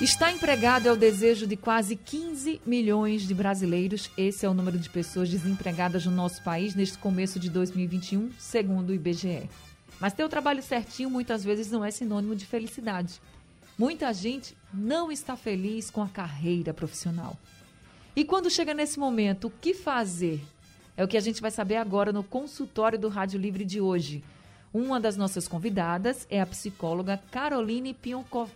Estar empregado é o desejo de quase 15 milhões de brasileiros. Esse é o número de pessoas desempregadas no nosso país neste começo de 2021, segundo o IBGE. Mas ter o trabalho certinho muitas vezes não é sinônimo de felicidade. Muita gente não está feliz com a carreira profissional. E quando chega nesse momento, o que fazer? É o que a gente vai saber agora no consultório do Rádio Livre de hoje. Uma das nossas convidadas é a psicóloga Caroline Pionkov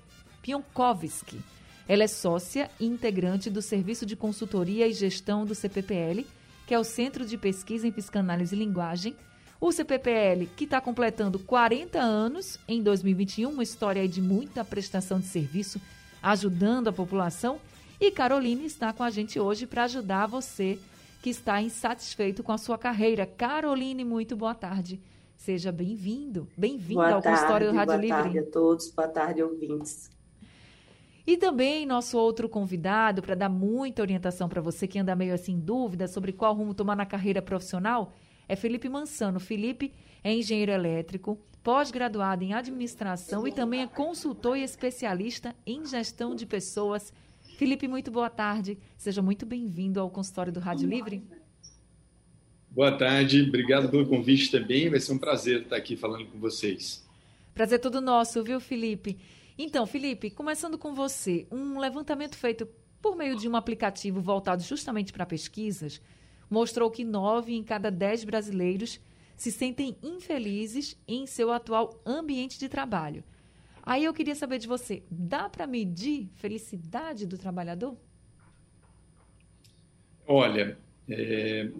Pionkovski. Ela é sócia e integrante do Serviço de Consultoria e Gestão do CPPL, que é o Centro de Pesquisa em Psicanálise e Linguagem. O CPPL, que está completando 40 anos em 2021, uma história de muita prestação de serviço, ajudando a população. E Caroline está com a gente hoje para ajudar você que está insatisfeito com a sua carreira. Caroline, muito boa tarde. Seja bem-vindo, bem-vinda ao consultório do Rádio boa Livre. Boa tarde a todos, boa tarde, ouvintes. E também nosso outro convidado para dar muita orientação para você que anda meio assim em dúvida sobre qual rumo tomar na carreira profissional é Felipe Mansano. Felipe é engenheiro elétrico, pós-graduado em administração e também é consultor e especialista em gestão de pessoas. Felipe, muito boa tarde. Seja muito bem-vindo ao consultório do Rádio Livre. Boa tarde, obrigado pelo convite também. Vai ser um prazer estar aqui falando com vocês. Prazer todo nosso, viu, Felipe? Então, Felipe, começando com você, um levantamento feito por meio de um aplicativo voltado justamente para pesquisas mostrou que nove em cada dez brasileiros se sentem infelizes em seu atual ambiente de trabalho. Aí eu queria saber de você, dá para medir felicidade do trabalhador? Olha, é,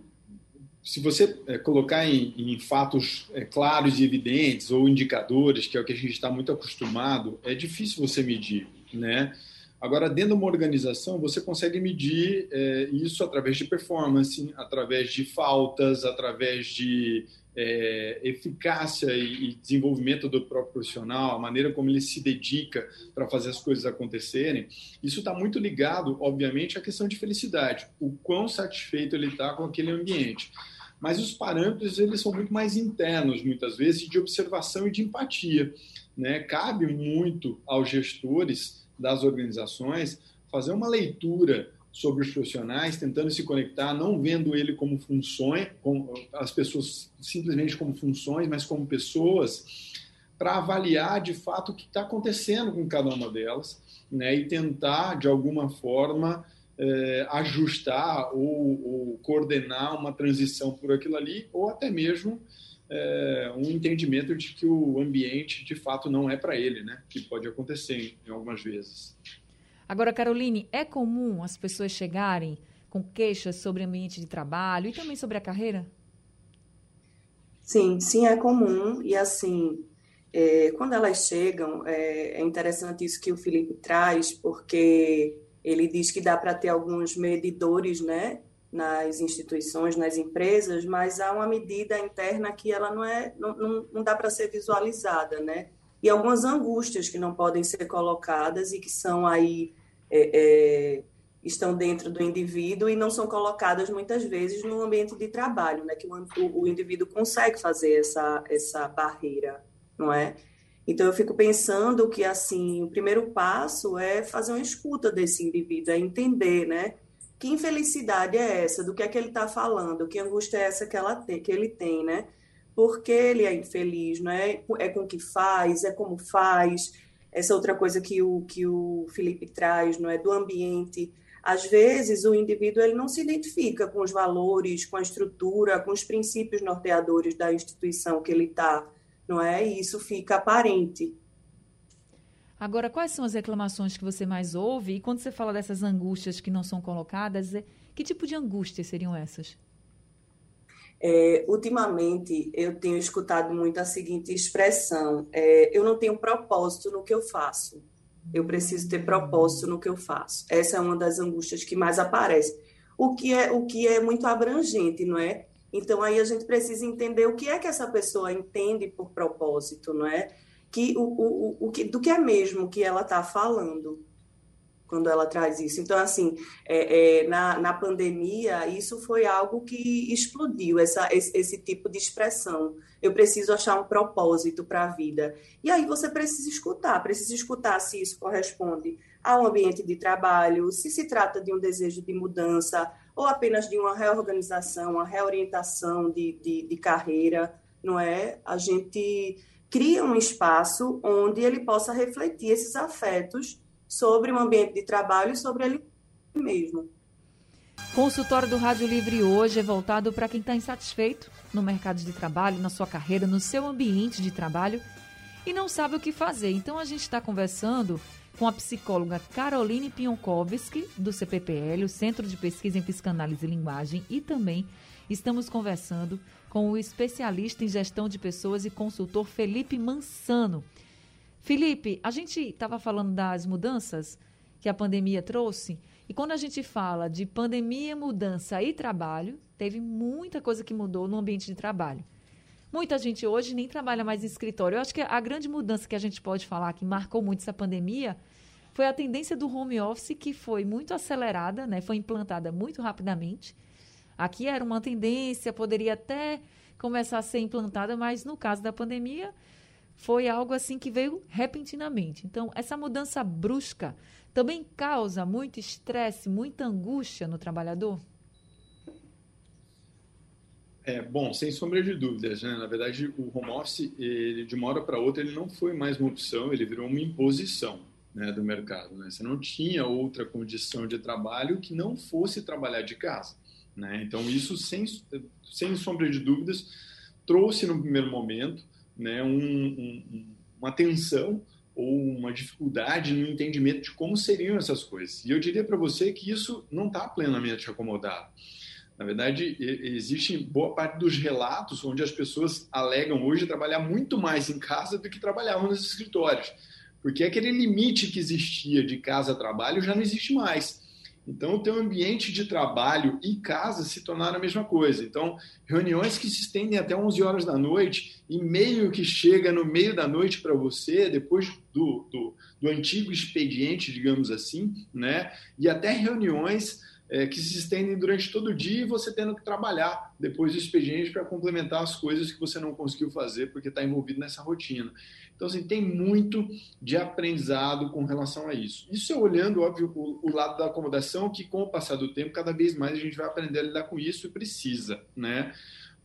se você é, colocar em, em fatos é, claros e evidentes ou indicadores, que é o que a gente está muito acostumado, é difícil você medir, né? Agora, dentro de uma organização, você consegue medir é, isso através de performance, através de faltas, através de é, eficácia e, e, desenvolvimento do próprio profissional, a maneira como ele se dedica para fazer as coisas acontecerem. Isso está muito ligado, obviamente, à questão de felicidade, o quão satisfeito ele está com aquele ambiente. Mas os parâmetros eles são muito mais internos, muitas vezes, de observação e de empatia. Né? Cabe muito aos gestores das organizações fazer uma leitura sobre os profissionais, tentando se conectar, não vendo ele como funções, como as pessoas simplesmente como funções, mas como pessoas, para avaliar de fato o que está acontecendo com cada uma delas, né, e tentar de alguma forma eh, ajustar ou, ou, coordenar uma transição por aquilo ali, ou até mesmo é, um entendimento de que o ambiente de fato não é para ele, né? Que pode acontecer em algumas vezes. Agora, Caroline, é comum as pessoas chegarem com queixas sobre o ambiente de trabalho e também sobre a carreira? Sim, sim, é comum. E assim, é, quando elas chegam, é, é interessante isso que o Felipe traz, porque ele diz que dá para ter alguns medidores, né? nas instituições, nas empresas, mas há uma medida interna que ela não é, não, não, não dá para ser visualizada, né? E algumas angústias que não podem ser colocadas e que são aí é, é, estão dentro do indivíduo e não são colocadas muitas vezes no ambiente de trabalho, né? Que o, o, indivíduo consegue fazer essa essa barreira, não é? Então eu fico pensando que assim o primeiro passo é fazer uma escuta desse indivíduo, é entender, né? que infelicidade é essa? Do que é que ele está falando? Que angústia é essa que, ela tem, que ele tem, né? Porque ele é infeliz, não é? É com o que faz, é como faz. Essa outra coisa que o, que o Felipe traz, não é? Do ambiente. Às vezes, o indivíduo ele não se identifica com os valores, com a estrutura, com os princípios norteadores da instituição que ele está, não é? E isso fica aparente. Agora, quais são as reclamações que você mais ouve? E quando você fala dessas angústias que não são colocadas, é, que tipo de angústias seriam essas? É, ultimamente, eu tenho escutado muito a seguinte expressão: é, eu não tenho propósito no que eu faço. Eu preciso ter propósito no que eu faço. Essa é uma das angústias que mais aparece. O que é, o que é muito abrangente, não é? Então aí a gente precisa entender o que é que essa pessoa entende por propósito, não é? Que o, o, o que do que é mesmo que ela está falando quando ela traz isso. Então, assim, é, é, na, na pandemia, isso foi algo que explodiu, essa, esse, esse tipo de expressão. Eu preciso achar um propósito para a vida. E aí você precisa escutar, precisa escutar se isso corresponde ao ambiente de trabalho, se se trata de um desejo de mudança ou apenas de uma reorganização, uma reorientação de, de, de carreira, não é? A gente cria um espaço onde ele possa refletir esses afetos sobre o ambiente de trabalho e sobre ele mesmo. Consultório do Rádio Livre hoje é voltado para quem está insatisfeito no mercado de trabalho, na sua carreira, no seu ambiente de trabalho e não sabe o que fazer. Então a gente está conversando com a psicóloga Caroline Pionkovski, do CPPL, o Centro de Pesquisa em Psicanálise e Linguagem, e também estamos conversando com o especialista em gestão de pessoas e consultor Felipe Mansano. Felipe, a gente estava falando das mudanças que a pandemia trouxe, e quando a gente fala de pandemia, mudança e trabalho, teve muita coisa que mudou no ambiente de trabalho. Muita gente hoje nem trabalha mais em escritório. Eu acho que a grande mudança que a gente pode falar que marcou muito essa pandemia foi a tendência do home office que foi muito acelerada, né? Foi implantada muito rapidamente. Aqui era uma tendência, poderia até começar a ser implantada, mas no caso da pandemia, foi algo assim que veio repentinamente. Então, essa mudança brusca também causa muito estresse, muita angústia no trabalhador? É, bom, sem sombra de dúvidas, né? Na verdade, o home office, ele, de uma hora para outra, ele não foi mais uma opção, ele virou uma imposição né, do mercado. Né? Você não tinha outra condição de trabalho que não fosse trabalhar de casa. Né? Então, isso, sem, sem sombra de dúvidas, trouxe no primeiro momento né, um, um, uma tensão ou uma dificuldade no entendimento de como seriam essas coisas. E eu diria para você que isso não está plenamente acomodado. Na verdade, existe boa parte dos relatos onde as pessoas alegam hoje trabalhar muito mais em casa do que trabalhavam nos escritórios, porque aquele limite que existia de casa a trabalho já não existe mais. Então, o teu ambiente de trabalho e casa se tornaram a mesma coisa. Então, reuniões que se estendem até 11 horas da noite, e-mail que chega no meio da noite para você, depois do, do, do, antigo expediente, digamos assim, né? e até reuniões é, que se estendem durante todo o dia e você tendo que trabalhar depois do expediente para complementar as coisas que você não conseguiu fazer porque está envolvido nessa rotina. Então, assim, tem muito de aprendizado com relação a isso. Isso é olhando, óbvio, o, o, lado da acomodação, que com o passar do tempo, cada vez mais a gente vai aprender a lidar com isso e precisa, né?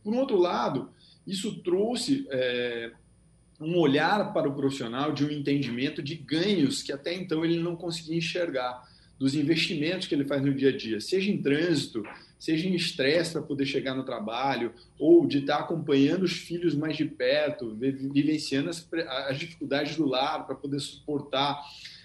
Por um outro lado, isso trouxe é, um olhar para o profissional de um entendimento de ganhos que até então ele não conseguia enxergar dos investimentos que ele faz no dia a dia, seja em trânsito, seja em estresse para poder chegar no trabalho, ou de estar acompanhando os filhos mais de perto, vivenciando as, as dificuldades do lar para poder suportar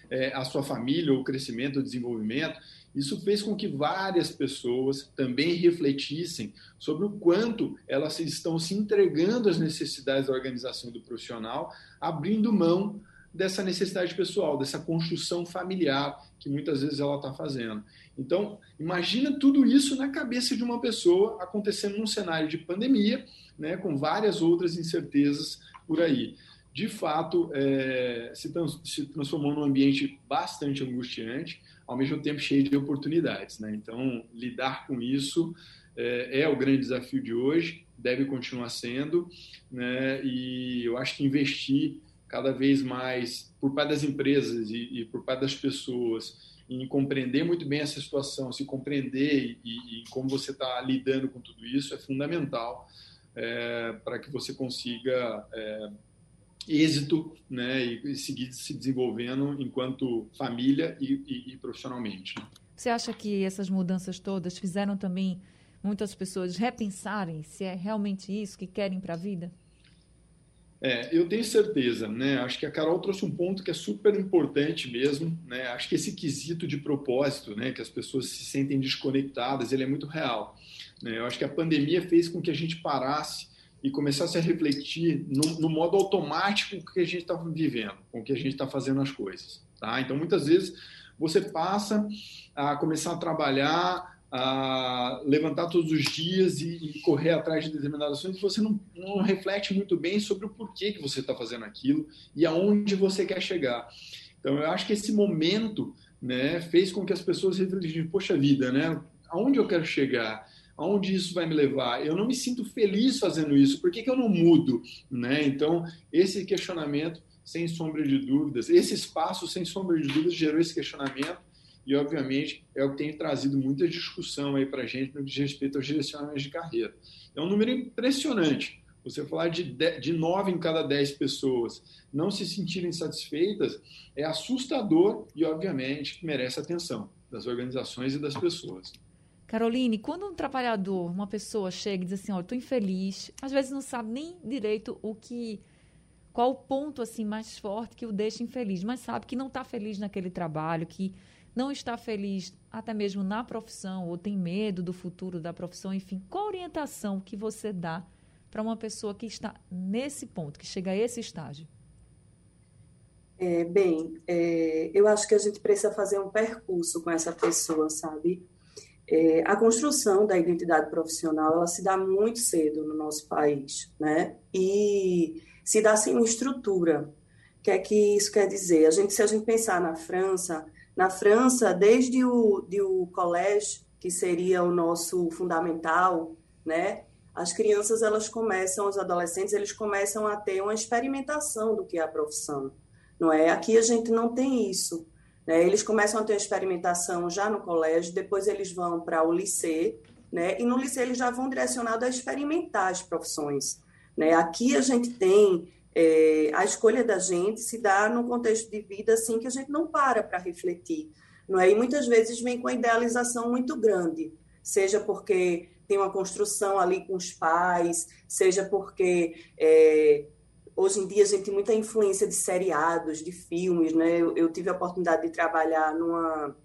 é, a sua família, o crescimento, o desenvolvimento. Isso fez com que várias pessoas também refletissem sobre o quanto elas estão se entregando às necessidades da organização do profissional, abrindo mão dessa necessidade pessoal, dessa construção familiar que muitas vezes ela está fazendo. Então, imagina tudo isso na cabeça de uma pessoa acontecendo num cenário de pandemia, né, com várias outras incertezas por aí. De fato, é, se, trans, se, transformou num ambiente bastante angustiante, ao mesmo tempo cheio de oportunidades. Né? Então, lidar com isso é, é o grande desafio de hoje, deve continuar sendo, né? e eu acho que investir cada vez mais por parte das empresas e, e por parte das pessoas em compreender muito bem essa situação, se compreender e, e como você está lidando com tudo isso é fundamental é, para que você consiga é, êxito né, e, e, seguir se desenvolvendo enquanto família e, e profissionalmente. Né? Você acha que essas mudanças todas fizeram também muitas pessoas repensarem se é realmente isso que querem para a vida? É, eu tenho certeza, né? Acho que a Carol trouxe um ponto que é super importante mesmo, né? Acho que esse quesito de propósito, né, que as pessoas se sentem desconectadas, ele é muito real. Né? Eu acho que a pandemia fez com que a gente parasse e começasse a refletir no, no modo automático que a gente está vivendo, com que a gente está fazendo as coisas, tá? Então, muitas vezes você passa a começar a trabalhar a levantar todos os dias e, e, correr atrás de determinadas ações, você não, não reflete muito bem sobre o porquê que você está fazendo aquilo e aonde você quer chegar. Então, eu acho que esse momento né, fez com que as pessoas refletissem, poxa vida, né, aonde eu quero chegar? Aonde isso vai me levar? Eu não me sinto feliz fazendo isso, por que, que eu não mudo? Né? Então, esse questionamento, sem sombra de dúvidas, esse espaço, sem sombra de dúvidas, gerou esse questionamento e, obviamente, é o que tem trazido muita discussão aí para a gente no que diz respeito aos direcionamentos de carreira. É um número impressionante. Você falar de, de 9 em cada 10 pessoas não se sentirem satisfeitas é assustador e, obviamente, merece atenção das organizações e das pessoas. Caroline, quando um trabalhador, uma pessoa chega e diz assim, olha, estou infeliz, às vezes não sabe nem direito o que, qual o ponto assim mais forte que o deixa infeliz, mas sabe que não está feliz naquele trabalho, que não está feliz até mesmo na profissão, ou tem medo do futuro da profissão, enfim, qual orientação que você dá para uma pessoa que está nesse ponto, que chega a esse estágio? É, bem, é, eu acho que a gente precisa fazer um percurso com essa pessoa, sabe? É, a construção da identidade profissional, ela se dá muito cedo no nosso país, né? E se dá sem uma estrutura. O que é que isso quer dizer? A gente, se a gente pensar na França, na França, desde o, de o colégio, que seria o nosso fundamental, né? As crianças, elas começam, os adolescentes, eles começam a ter uma experimentação do que é a profissão, não é? Aqui a gente não tem isso, né? Eles começam a ter uma experimentação já no colégio, depois eles vão para o liceu, né? E no liceu eles já vão direcionados a experimentar as profissões, né? Aqui a gente tem é, a escolha da gente se dá num contexto de vida assim que a gente não para para refletir, não é? E muitas vezes vem com a idealização muito grande, seja porque tem uma construção ali com os pais, seja porque é, hoje em dia a gente tem muita influência de seriados, de filmes, né? Eu, eu tive a oportunidade de trabalhar numa,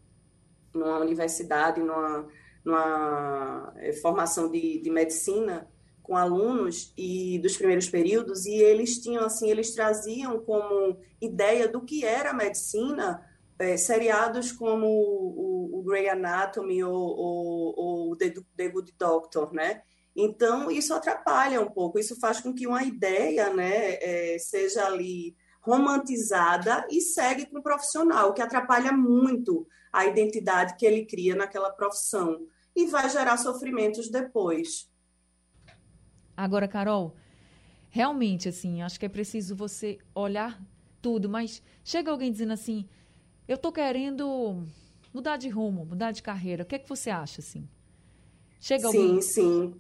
numa universidade, numa, numa é, formação de, de medicina, com alunos e dos primeiros períodos e eles tinham assim eles traziam como ideia do que era a medicina é, seriados como o, o Grey Anatomy ou, ou, ou The, The Good Doctor, né? Então isso atrapalha um pouco, isso faz com que uma ideia, né, é, seja ali romantizada e segue com o profissional, o que atrapalha muito a identidade que ele cria naquela profissão e vai gerar sofrimentos depois. Agora, Carol, realmente, assim, acho que é preciso você olhar tudo, mas chega alguém dizendo assim, eu estou querendo mudar de rumo, mudar de carreira. O que é que você acha, assim? Chega alguém... Sim, sim.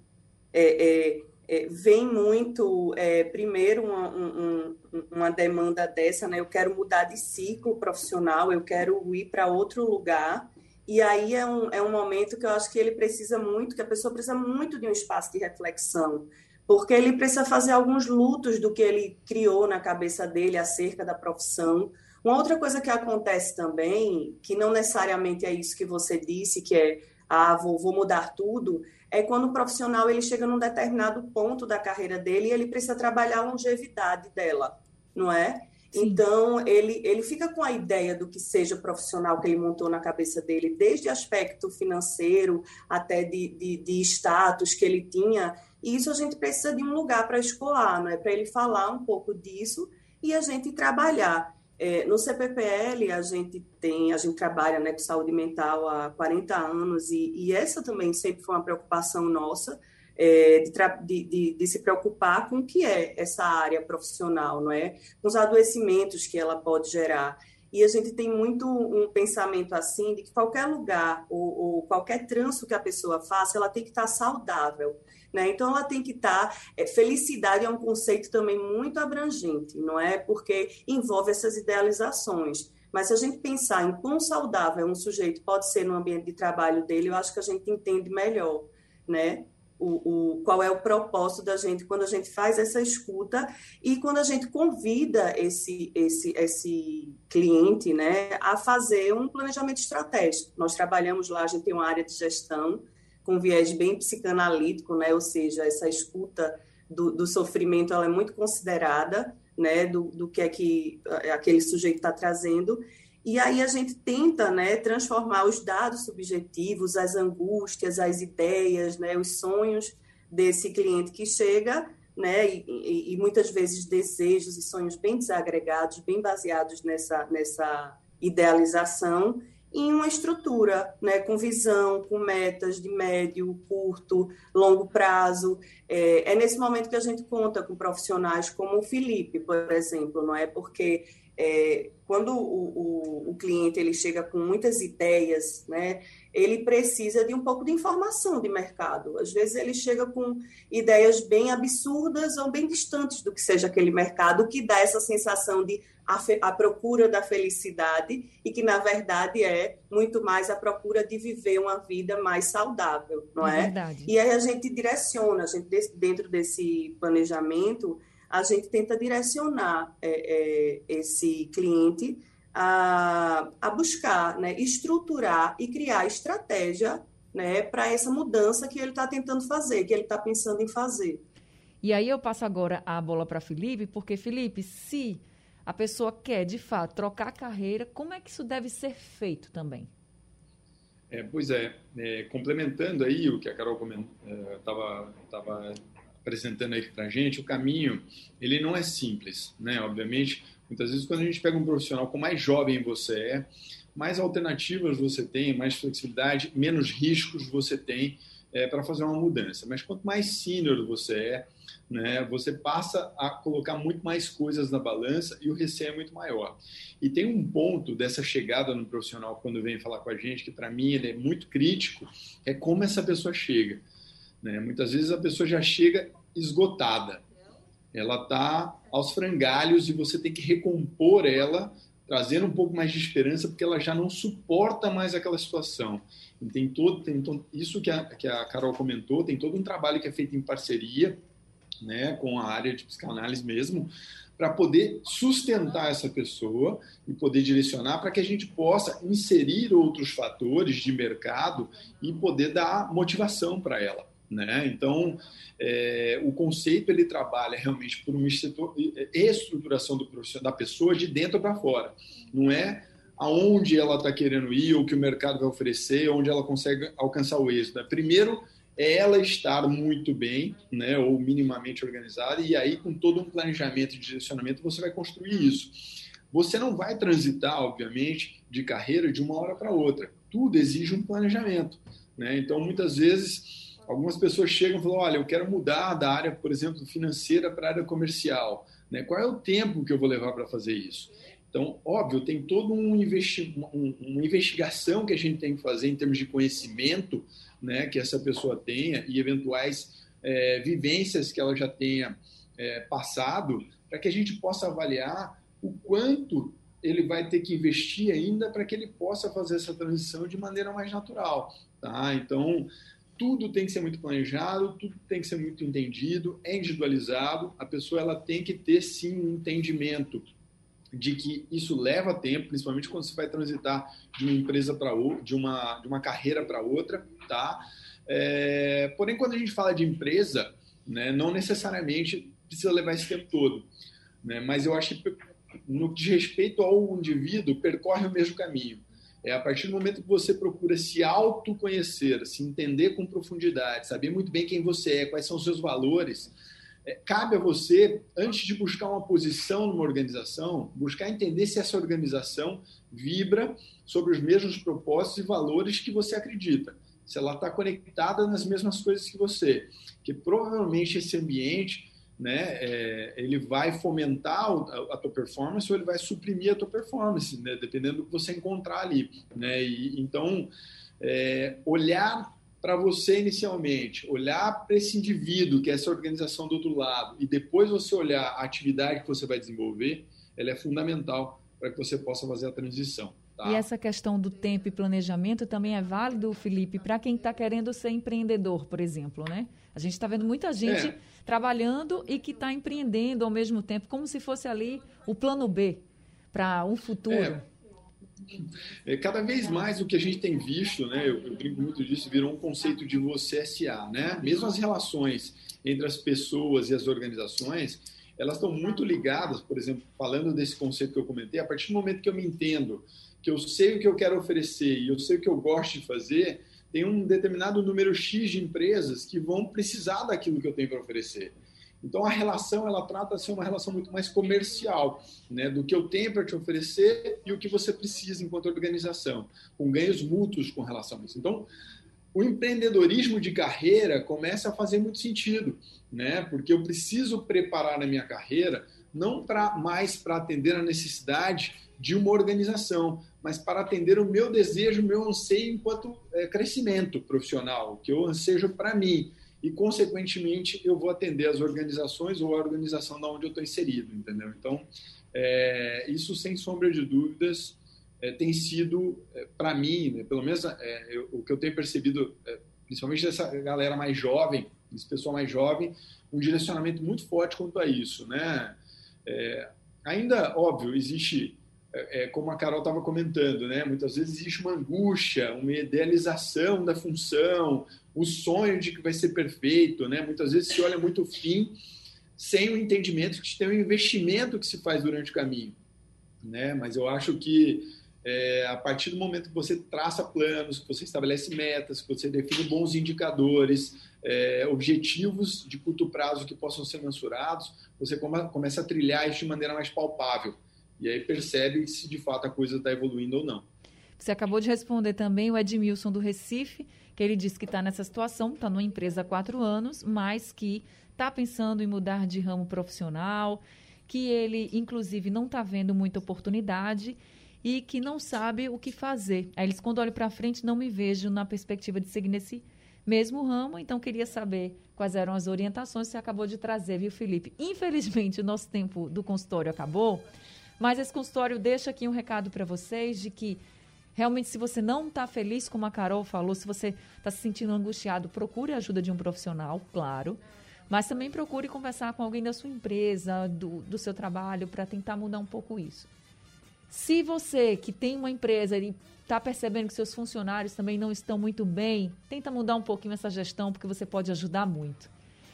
É, é, é, vem muito, é, primeiro, uma, um, uma demanda dessa, né? Eu quero mudar de ciclo profissional, eu quero ir para outro lugar. E aí é um, é um momento que eu acho que ele precisa muito, que a pessoa precisa muito de um espaço de reflexão porque ele precisa fazer alguns lutos do que ele criou na cabeça dele acerca da profissão. Uma outra coisa que acontece também, que não necessariamente é isso que você disse, que é, ah, vou, vou mudar tudo, é quando o profissional ele chega num determinado ponto da carreira dele e ele precisa trabalhar a longevidade dela, não é? Sim. Então, ele, ele fica com a ideia do que seja profissional que ele montou na cabeça dele, desde aspecto financeiro até de, de, de status que ele tinha, e isso a gente precisa de um lugar para escoar, não é? Para ele falar um pouco disso e a gente trabalhar. É, no CPPL a gente tem, a gente trabalha né, com saúde mental há 40 anos e, e essa também sempre foi uma preocupação nossa é, de, de, de, se preocupar com o que é essa área profissional, não é? Com os adoecimentos que ela pode gerar. E a gente tem muito um pensamento assim de que qualquer lugar ou, ou qualquer trânsito que a pessoa faça, ela tem que estar saudável. Né? Então, ela tem que estar. É, felicidade é um conceito também muito abrangente, não é? Porque envolve essas idealizações. Mas se a gente pensar em quão saudável um sujeito pode ser no ambiente de trabalho dele, eu acho que a gente entende melhor, né? O, o, qual é o propósito da gente quando a gente faz essa escuta e quando a gente convida esse, esse, esse cliente né, a fazer um planejamento estratégico. Nós trabalhamos lá, a gente tem uma área de gestão com viés bem psicanalítico, né, ou seja, essa escuta do, do sofrimento ela é muito considerada, né, do, do que é que aquele sujeito está trazendo. E aí a gente tenta né, transformar os dados subjetivos, as angústias, as ideias, né, os sonhos desse cliente que chega, né, e, e muitas vezes desejos e sonhos bem desagregados, bem baseados nessa, nessa idealização, em uma estrutura, né, com visão, com metas de médio, curto, longo prazo. É, é, nesse momento que a gente conta com profissionais como o Felipe, por exemplo, não é? Porque é, quando o, o, o, cliente ele chega com muitas ideias, né, ele precisa de um pouco de informação de mercado. Às vezes ele chega com ideias bem absurdas ou bem distantes do que seja aquele mercado, que dá essa sensação de a, a, procura da felicidade e que na verdade é muito mais a procura de viver uma vida mais saudável, não é? é? E aí a gente direciona, a gente dentro desse planejamento a gente tenta direcionar é, é, esse cliente a, a buscar, né, estruturar e criar estratégia né, para essa mudança que ele está tentando fazer, que ele está pensando em fazer. E aí eu passo agora a bola para Felipe, porque Felipe, se a pessoa quer de fato trocar a carreira, como é que isso deve ser feito também? É, pois é, é, complementando aí o que a Carol estava é, apresentando aí para a gente, o caminho ele não é simples, né? Obviamente, muitas vezes quando a gente pega um profissional com mais jovem você é, mais alternativas você tem, mais flexibilidade, menos riscos você tem é, para fazer uma mudança. Mas quanto mais sênior você é, né, você passa a colocar muito mais coisas na balança e o receio é muito maior. E tem um ponto dessa chegada no profissional quando vem falar com a gente que para mim ele é muito crítico, é como essa pessoa chega. Né? Muitas vezes a pessoa já chega esgotada. Ela está aos frangalhos e você tem que recompor ela, trazendo um pouco mais de esperança, porque ela já não suporta mais aquela situação. E tem todo, tem todo, isso que a, que a Carol comentou, tem todo um trabalho que é feito em parceria né, com a área de psicanálise mesmo, para poder sustentar essa pessoa e poder direcionar para que a gente possa inserir outros fatores de mercado e poder dar motivação para ela. Né? Então, é, o conceito ele trabalha realmente por uma estruturação do da pessoa de dentro para fora. Não é aonde ela está querendo ir, ou que o mercado vai oferecer, onde ela consegue alcançar o êxito. Primeiro, é ela estar muito bem, né, ou minimamente organizada, e aí, com todo um planejamento e direcionamento, você vai construir isso. Você não vai transitar, obviamente, de carreira de uma hora para outra. Tudo exige um planejamento. Né? Então, muitas vezes algumas pessoas chegam e falam: olha, eu quero mudar da área, por exemplo, financeira para a área comercial. Né? Qual é o tempo que eu vou levar para fazer isso? Então, óbvio, tem toda um investi um, uma investigação que a gente tem que fazer em termos de conhecimento né, que essa pessoa tenha e eventuais é, vivências que ela já tenha é, passado, para que a gente possa avaliar o quanto ele vai ter que investir ainda para que ele possa fazer essa transição de maneira mais natural. Tá? Então, tudo tem que ser muito planejado, tudo tem que ser muito entendido, é individualizado. A pessoa ela tem que ter sim um entendimento de que isso leva tempo, principalmente quando você vai transitar de uma empresa para outra, de uma, de uma carreira para outra, tá? É, porém, quando a gente fala de empresa, né, não necessariamente precisa levar esse tempo todo, né? Mas eu acho que no que diz respeito ao indivíduo, percorre o mesmo caminho. É a partir do momento que você procura se autoconhecer, se entender com profundidade, saber muito bem quem você é, quais são os seus valores, é, cabe a você, antes de buscar uma posição numa organização, buscar entender se essa organização vibra sobre os mesmos propósitos e valores que você acredita. Se ela está conectada nas mesmas coisas que você. Que provavelmente esse ambiente né, é, ele vai fomentar a, a, tua performance ou ele vai suprimir a tua performance, né, dependendo do que você encontrar ali. Né? E, então, é, olhar para você inicialmente, olhar para esse indivíduo, que é essa organização do outro lado, e depois você olhar a atividade que você vai desenvolver, ela é fundamental para que você possa fazer a transição. Tá? E essa questão do tempo e planejamento também é válido, Felipe, para quem está querendo ser empreendedor, por exemplo, né? A gente está vendo muita gente é. Trabalhando e que está empreendendo ao mesmo tempo, como se fosse ali o plano B para um futuro. É. É, cada vez mais o que a gente tem visto, né, eu, eu, brinco muito disso, virou um conceito de você SA, né? Mesmo as relações entre as pessoas e as organizações, elas estão muito ligadas, por exemplo, falando desse conceito que eu comentei, a partir do momento que eu me entendo que eu sei o que eu quero oferecer e eu sei o que eu gosto de fazer, tem um determinado número X de empresas que vão precisar daquilo que eu tenho para oferecer. Então a relação ela trata de ser uma relação muito mais comercial, né, do que eu tenho para te oferecer e o que você precisa enquanto organização, com ganhos mútuos com relação a isso. Então o empreendedorismo de carreira começa a fazer muito sentido, né? Porque eu preciso preparar a minha carreira não para mais para atender a necessidade de uma organização, mas para atender o meu desejo, meu anseio enquanto é, crescimento profissional, que eu ansejo para mim e, consequentemente, eu vou atender as organizações ou a organização da onde eu estou inserido, entendeu? Então, é, isso, sem sombra de dúvidas, é, tem sido, é, para mim, né, pelo menos é, eu, o que eu tenho percebido, é, principalmente dessa galera mais jovem, desse pessoal mais jovem, um direcionamento muito forte quanto a isso, né? É, ainda, óbvio, existe é, como a Carol estava comentando, né? Muitas vezes existe uma angústia, uma idealização da função, o sonho de que vai ser perfeito, né? Muitas vezes se olha muito o fim sem o entendimento que tem um investimento que se faz durante o caminho, né? Mas eu acho que é, a partir do momento que você traça planos, que você estabelece metas, que você define bons indicadores, é, objetivos de curto prazo que possam ser mensurados, você come, começa a trilhar isso de maneira mais palpável. E aí percebe se de fato a coisa está evoluindo ou não. Você acabou de responder também o Edmilson do Recife, que ele disse que está nessa situação, está numa empresa há quatro anos, mas que está pensando em mudar de ramo profissional, que ele, inclusive, não está vendo muita oportunidade e que não sabe o que fazer. Aí eles, quando olho para frente, não me vejo na perspectiva de seguir nesse mesmo ramo, então queria saber quais eram as orientações que você acabou de trazer, viu, Felipe? Infelizmente, o nosso tempo do consultório acabou, mas esse consultório deixa aqui um recado para vocês de que realmente, se você não está feliz, como a Carol falou, se você está se sentindo angustiado, procure a ajuda de um profissional, claro. Mas também procure conversar com alguém da sua empresa, do, do seu trabalho, para tentar mudar um pouco isso. Se você que tem uma empresa e está percebendo que seus funcionários também não estão muito bem, tenta mudar um pouquinho essa gestão, porque você pode ajudar muito.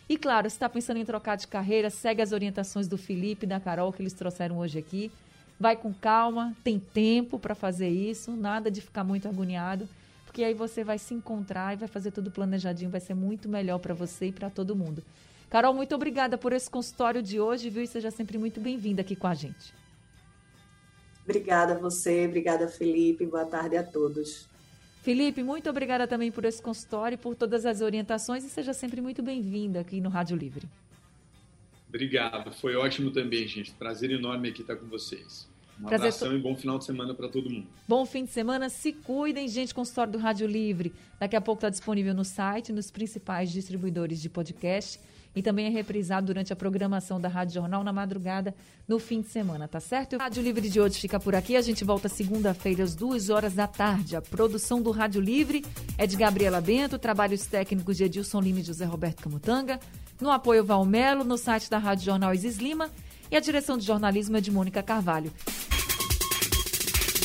E claro, se está pensando em trocar de carreira, segue as orientações do Felipe e da Carol que eles trouxeram hoje aqui. Vai com calma, tem tempo para fazer isso, nada de ficar muito agoniado, porque aí você vai se encontrar e vai fazer tudo planejadinho, vai ser muito melhor para você e para todo mundo. Carol, muito obrigada por esse consultório de hoje, viu? E seja sempre muito bem-vinda aqui com a gente. Obrigada a você, obrigada Felipe, boa tarde a todos. Felipe, muito obrigada também por esse consultório, por todas as orientações e seja sempre muito bem-vinda aqui no Rádio Livre. Obrigado, foi ótimo também, gente. Prazer enorme aqui estar com vocês. Um Prazer abração to... e bom final de semana para todo mundo. Bom fim de semana, se cuidem, gente, consultório do Rádio Livre. Daqui a pouco está disponível no site, nos principais distribuidores de podcast e também é reprisado durante a programação da Rádio Jornal na madrugada no fim de semana, tá certo? O Rádio Livre de hoje fica por aqui. A gente volta segunda-feira às duas horas da tarde. A produção do Rádio Livre é de Gabriela Bento, trabalhos técnicos de Edilson Lima e José Roberto Camutanga. No apoio Valmelo, no site da Rádio Jornal Isis Lima e a direção de jornalismo é de Mônica Carvalho.